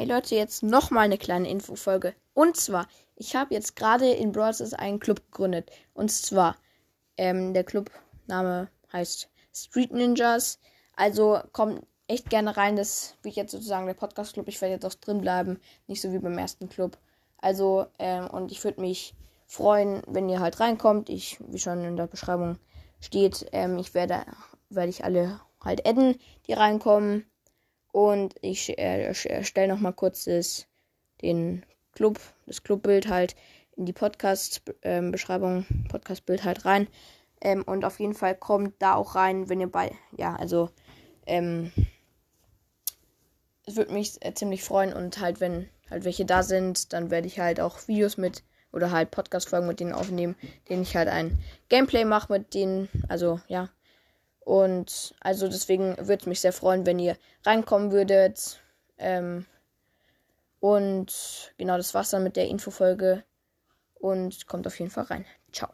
Hey Leute, jetzt nochmal eine kleine Infofolge. Und zwar, ich habe jetzt gerade in Stars einen Club gegründet. Und zwar, ähm, der Clubname heißt Street Ninjas. Also kommt echt gerne rein. Das wird jetzt sozusagen der Podcast-Club. Ich werde jetzt auch drin bleiben. Nicht so wie beim ersten Club. Also, ähm, und ich würde mich freuen, wenn ihr halt reinkommt. Ich, wie schon in der Beschreibung steht, ähm, ich werde, werde ich alle halt adden, die reinkommen. Und ich äh, erstelle nochmal kurz das, den Club, das Clubbild halt in die Podcast-Beschreibung, ähm, Podcast-Bild halt rein. Ähm, und auf jeden Fall kommt da auch rein, wenn ihr bei, ja, also, ähm, es würde mich äh, ziemlich freuen und halt, wenn halt welche da sind, dann werde ich halt auch Videos mit oder halt Podcast-Folgen mit denen aufnehmen, denen ich halt ein Gameplay mache mit denen, also, ja, und also deswegen würde es mich sehr freuen, wenn ihr reinkommen würdet. Ähm, und genau, das war's dann mit der Infofolge. Und kommt auf jeden Fall rein. Ciao.